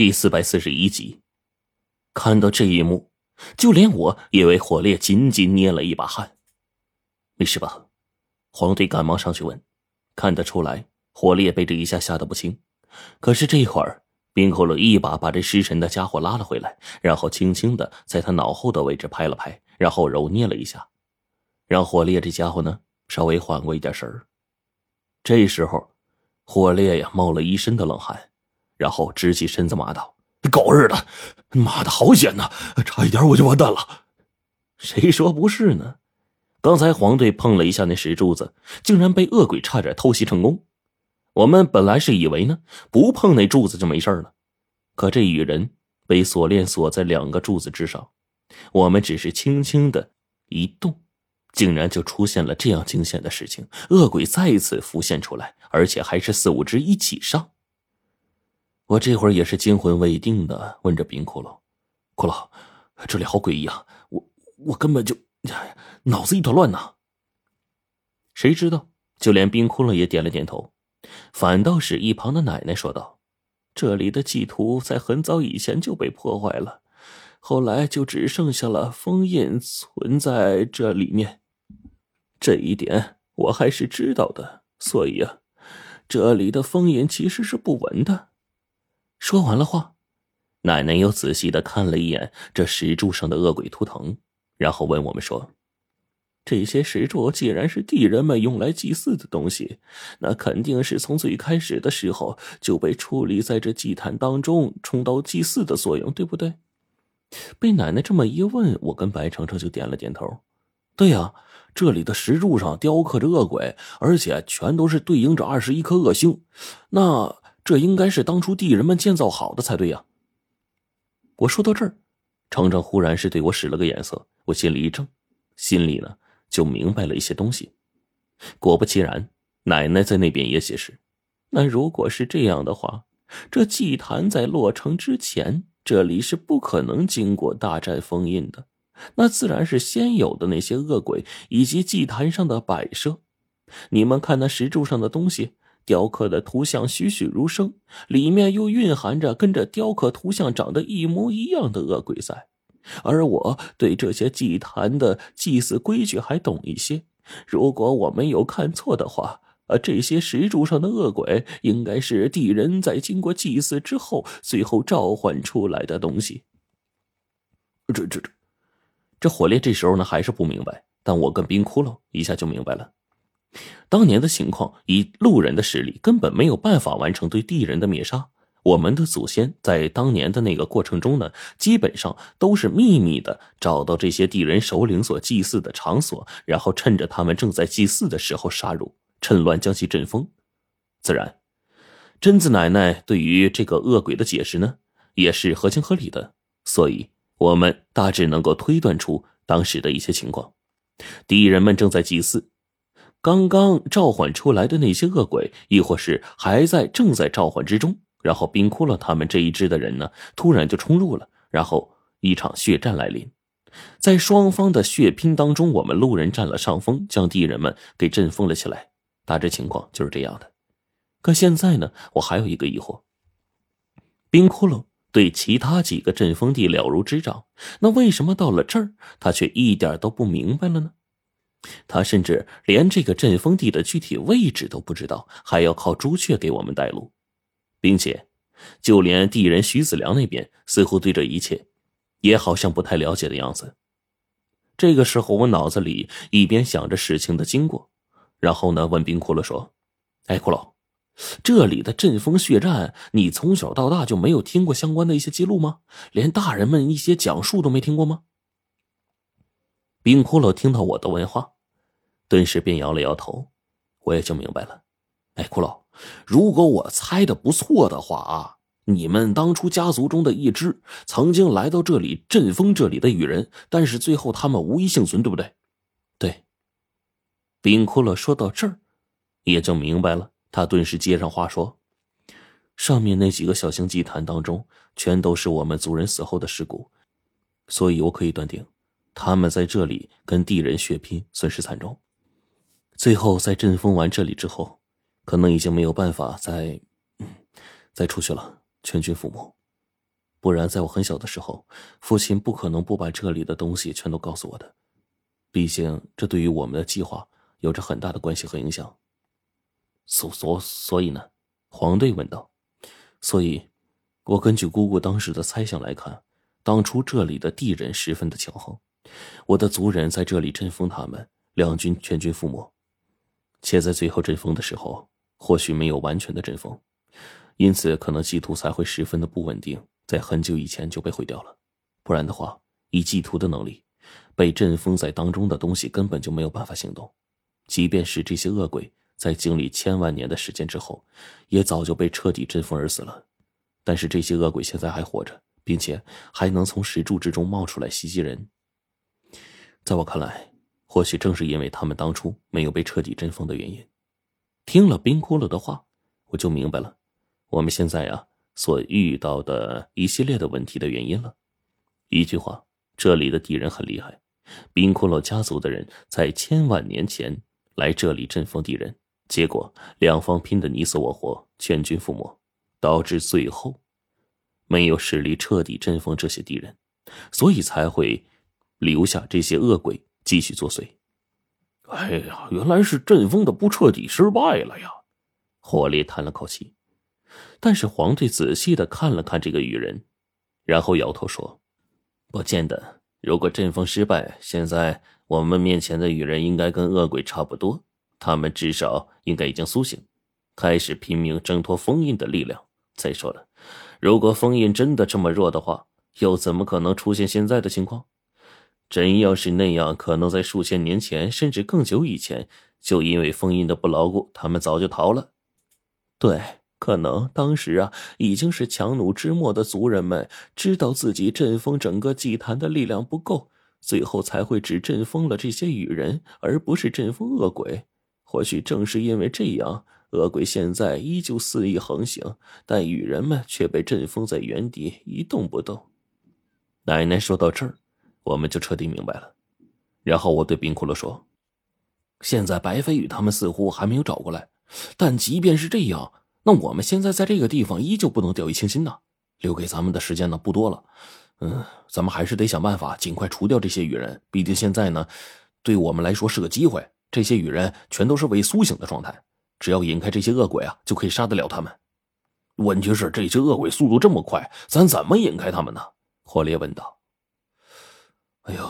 第四百四十一集，看到这一幕，就连我也为火烈紧紧捏了一把汗。没事吧？黄队赶忙上去问。看得出来，火烈被这一下吓得不轻。可是这一会儿，冰骷髅一把把这失神的家伙拉了回来，然后轻轻的在他脑后的位置拍了拍，然后揉捏了一下，让火烈这家伙呢稍微缓过一点神儿。这时候，火烈呀冒了一身的冷汗。然后直起身子骂道：“狗日的，妈的好险呐！差一点我就完蛋了。”谁说不是呢？刚才黄队碰了一下那石柱子，竟然被恶鬼差点偷袭成功。我们本来是以为呢，不碰那柱子就没事了。可这雨人被锁链锁在两个柱子之上，我们只是轻轻的一动，竟然就出现了这样惊险的事情。恶鬼再一次浮现出来，而且还是四五只一起上。我这会儿也是惊魂未定的问着冰骷髅：“骷髅，这里好诡异啊！我我根本就脑子一团乱呐。”谁知道，就连冰骷髅也点了点头，反倒是一旁的奶奶说道：“这里的祭图在很早以前就被破坏了，后来就只剩下了封印存在这里面。这一点我还是知道的，所以啊，这里的封印其实是不稳的。”说完了话，奶奶又仔细的看了一眼这石柱上的恶鬼图腾，然后问我们说：“这些石柱既然是地人们用来祭祀的东西，那肯定是从最开始的时候就被处理在这祭坛当中，充到祭祀的作用，对不对？”被奶奶这么一问，我跟白程程就点了点头：“对呀，这里的石柱上雕刻着恶鬼，而且全都是对应着二十一颗恶星，那……”这应该是当初地人们建造好的才对呀。我说到这儿，程程忽然是对我使了个眼色，我心里一怔，心里呢就明白了一些东西。果不其然，奶奶在那边也解释：那如果是这样的话，这祭坛在落成之前，这里是不可能经过大战封印的，那自然是先有的那些恶鬼以及祭坛上的摆设。你们看那石柱上的东西。雕刻的图像栩栩如生，里面又蕴含着跟这雕刻图像长得一模一样的恶鬼在。而我对这些祭坛的祭祀规矩还懂一些。如果我没有看错的话，呃，这些石柱上的恶鬼应该是地人在经过祭祀之后，最后召唤出来的东西。这、这、这，这火烈这时候呢还是不明白，但我跟冰窟窿一下就明白了。当年的情况，以路人的实力根本没有办法完成对地人的灭杀。我们的祖先在当年的那个过程中呢，基本上都是秘密的找到这些地人首领所祭祀的场所，然后趁着他们正在祭祀的时候杀入，趁乱将其震封。自然，贞子奶奶对于这个恶鬼的解释呢，也是合情合理的。所以，我们大致能够推断出当时的一些情况：地人们正在祭祀。刚刚召唤出来的那些恶鬼，亦或是还在正在召唤之中，然后冰窟窿他们这一支的人呢，突然就冲入了，然后一场血战来临，在双方的血拼当中，我们路人占了上风，将敌人们给震封了起来。大致情况就是这样的。可现在呢，我还有一个疑惑：冰窟窿对其他几个阵风地了如指掌，那为什么到了这儿，他却一点都不明白了呢？他甚至连这个阵风地的具体位置都不知道，还要靠朱雀给我们带路，并且，就连地人徐子良那边似乎对这一切，也好像不太了解的样子。这个时候，我脑子里一边想着事情的经过，然后呢，问冰骷髅说：“哎，骷髅，这里的阵风血战，你从小到大就没有听过相关的一些记录吗？连大人们一些讲述都没听过吗？”冰骷髅听到我的问话，顿时便摇了摇头。我也就明白了。哎，骷髅，如果我猜的不错的话啊，你们当初家族中的一支曾经来到这里阵风这里的羽人，但是最后他们无一幸存，对不对？对。冰骷髅说到这儿，也就明白了。他顿时接上话说：“上面那几个小型祭坛当中，全都是我们族人死后的尸骨，所以我可以断定。”他们在这里跟地人血拼，损失惨重。最后在阵风完这里之后，可能已经没有办法再再出去了，全军覆没。不然在我很小的时候，父亲不可能不把这里的东西全都告诉我的。毕竟这对于我们的计划有着很大的关系和影响。所所所以呢？黄队问道。所以，我根据姑姑当时的猜想来看，当初这里的地人十分的强横，我的族人在这里阵风他们，两军全军覆没。且在最后阵风的时候，或许没有完全的阵风。因此，可能祭图才会十分的不稳定，在很久以前就被毁掉了。不然的话，以祭图的能力，被阵封在当中的东西根本就没有办法行动。即便是这些恶鬼，在经历千万年的时间之后，也早就被彻底阵封而死了。但是这些恶鬼现在还活着，并且还能从石柱之中冒出来袭击人。在我看来，或许正是因为他们当初没有被彻底阵封的原因。听了冰骷髅的话，我就明白了。我们现在呀，所遇到的一系列的问题的原因了。一句话，这里的敌人很厉害。冰骷髅家族的人在千万年前来这里阵风敌人，结果两方拼得你死我活，全军覆没，导致最后没有实力彻底阵风这些敌人，所以才会留下这些恶鬼继续作祟。哎呀，原来是阵风的不彻底失败了呀！火烈叹了口气。但是皇帝仔细的看了看这个羽人，然后摇头说：“不见得。如果阵风失败，现在我们面前的羽人应该跟恶鬼差不多，他们至少应该已经苏醒，开始拼命挣脱封印的力量。再说了，如果封印真的这么弱的话，又怎么可能出现现在的情况？真要是那样，可能在数千年前，甚至更久以前，就因为封印的不牢固，他们早就逃了。对。”可能当时啊，已经是强弩之末的族人们知道自己阵风整个祭坛的力量不够，最后才会只阵风了这些羽人，而不是阵风恶鬼。或许正是因为这样，恶鬼现在依旧肆意横行，但羽人们却被阵封在原地一动不动。奶奶说到这儿，我们就彻底明白了。然后我对冰骷髅说：“现在白飞羽他们似乎还没有找过来，但即便是这样。”那我们现在在这个地方依旧不能掉以轻心呐，留给咱们的时间呢不多了，嗯，咱们还是得想办法尽快除掉这些羽人。毕竟现在呢，对我们来说是个机会。这些羽人全都是未苏醒的状态，只要引开这些恶鬼啊，就可以杀得了他们。问题是这些恶鬼速度这么快，咱怎么引开他们呢？火烈问道。哎呦，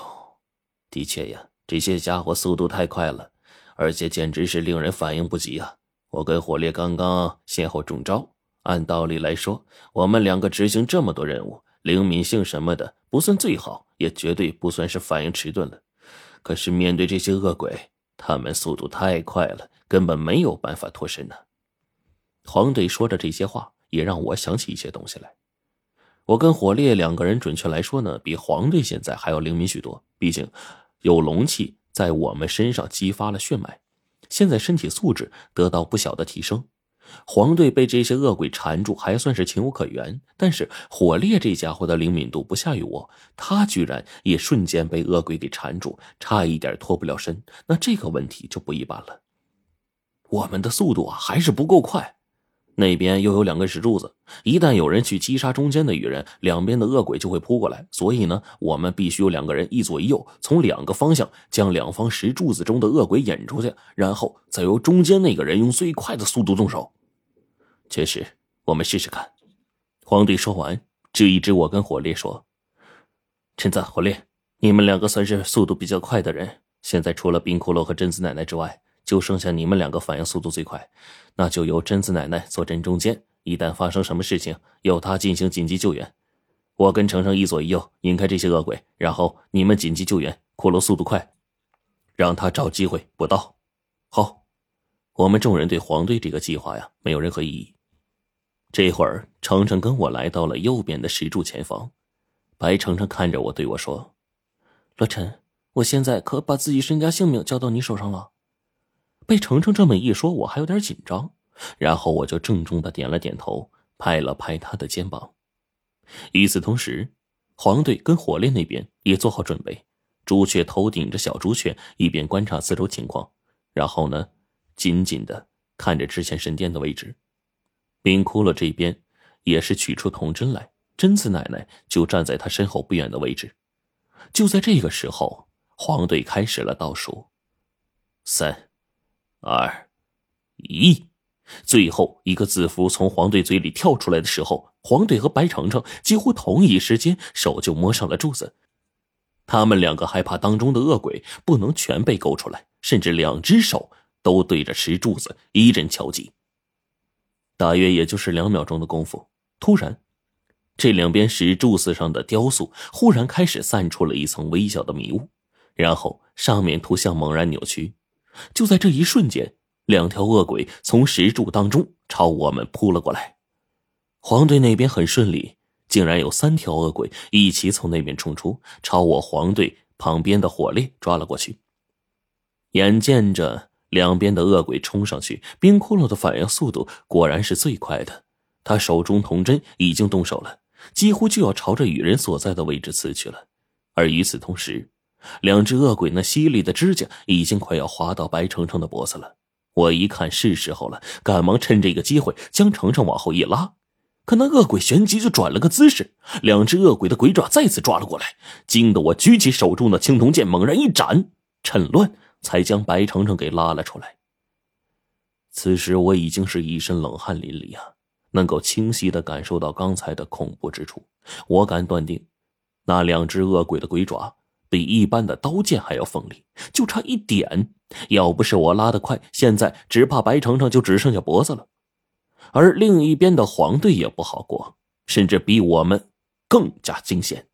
的确呀，这些家伙速度太快了，而且简直是令人反应不及啊。我跟火烈刚刚先后中招，按道理来说，我们两个执行这么多任务，灵敏性什么的不算最好，也绝对不算是反应迟钝了。可是面对这些恶鬼，他们速度太快了，根本没有办法脱身呢。黄队说着这些话，也让我想起一些东西来。我跟火烈两个人，准确来说呢，比黄队现在还要灵敏许多。毕竟，有龙气在我们身上激发了血脉。现在身体素质得到不小的提升，黄队被这些恶鬼缠住还算是情有可原，但是火烈这家伙的灵敏度不下于我，他居然也瞬间被恶鬼给缠住，差一点脱不了身，那这个问题就不一般了。我们的速度啊还是不够快。那边又有两根石柱子，一旦有人去击杀中间的羽人，两边的恶鬼就会扑过来。所以呢，我们必须有两个人一左一右，从两个方向将两方石柱子中的恶鬼引出去，然后再由中间那个人用最快的速度动手。确实，我们试试看。皇帝说完，指一指我跟火烈说：“陈子、火烈，你们两个算是速度比较快的人。现在除了冰骷髅和贞子奶奶之外。”就剩下你们两个反应速度最快，那就由贞子奶奶坐镇中间。一旦发生什么事情，由她进行紧急救援。我跟程程一左一右引开这些恶鬼，然后你们紧急救援。骷髅速度快，让他找机会补刀。好，我们众人对黄队这个计划呀没有任何异议。这会儿，程程跟我来到了右边的石柱前方。白程程看着我对我说：“罗晨，我现在可把自己身家性命交到你手上了。”被程程这么一说，我还有点紧张，然后我就郑重的点了点头，拍了拍他的肩膀。与此同时，黄队跟火烈那边也做好准备，朱雀头顶着小朱雀，一边观察四周情况，然后呢，紧紧的看着之前神殿的位置。冰窟窿这边也是取出铜针来，贞子奶奶就站在他身后不远的位置。就在这个时候，黄队开始了倒数：三、二、一。最后一个字符从黄队嘴里跳出来的时候，黄队和白程程几乎同一时间手就摸上了柱子。他们两个害怕当中的恶鬼不能全被勾出来，甚至两只手都对着石柱子一阵敲击。大约也就是两秒钟的功夫，突然。这两边石柱子上的雕塑忽然开始散出了一层微小的迷雾，然后上面图像猛然扭曲。就在这一瞬间，两条恶鬼从石柱当中朝我们扑了过来。黄队那边很顺利，竟然有三条恶鬼一起从那边冲出，朝我黄队旁边的火烈抓了过去。眼见着两边的恶鬼冲上去，冰骷髅的反应速度果然是最快的，他手中铜针已经动手了。几乎就要朝着雨人所在的位置刺去了，而与此同时，两只恶鬼那犀利的指甲已经快要划到白程程的脖子了。我一看是时候了，赶忙趁这个机会将程程往后一拉，可那恶鬼旋即就转了个姿势，两只恶鬼的鬼爪再次抓了过来，惊得我举起手中的青铜剑猛然一斩，趁乱才将白程程给拉了出来。此时我已经是一身冷汗淋漓啊。能够清晰的感受到刚才的恐怖之处，我敢断定，那两只恶鬼的鬼爪比一般的刀剑还要锋利，就差一点。要不是我拉得快，现在只怕白程程就只剩下脖子了。而另一边的黄队也不好过，甚至比我们更加惊险。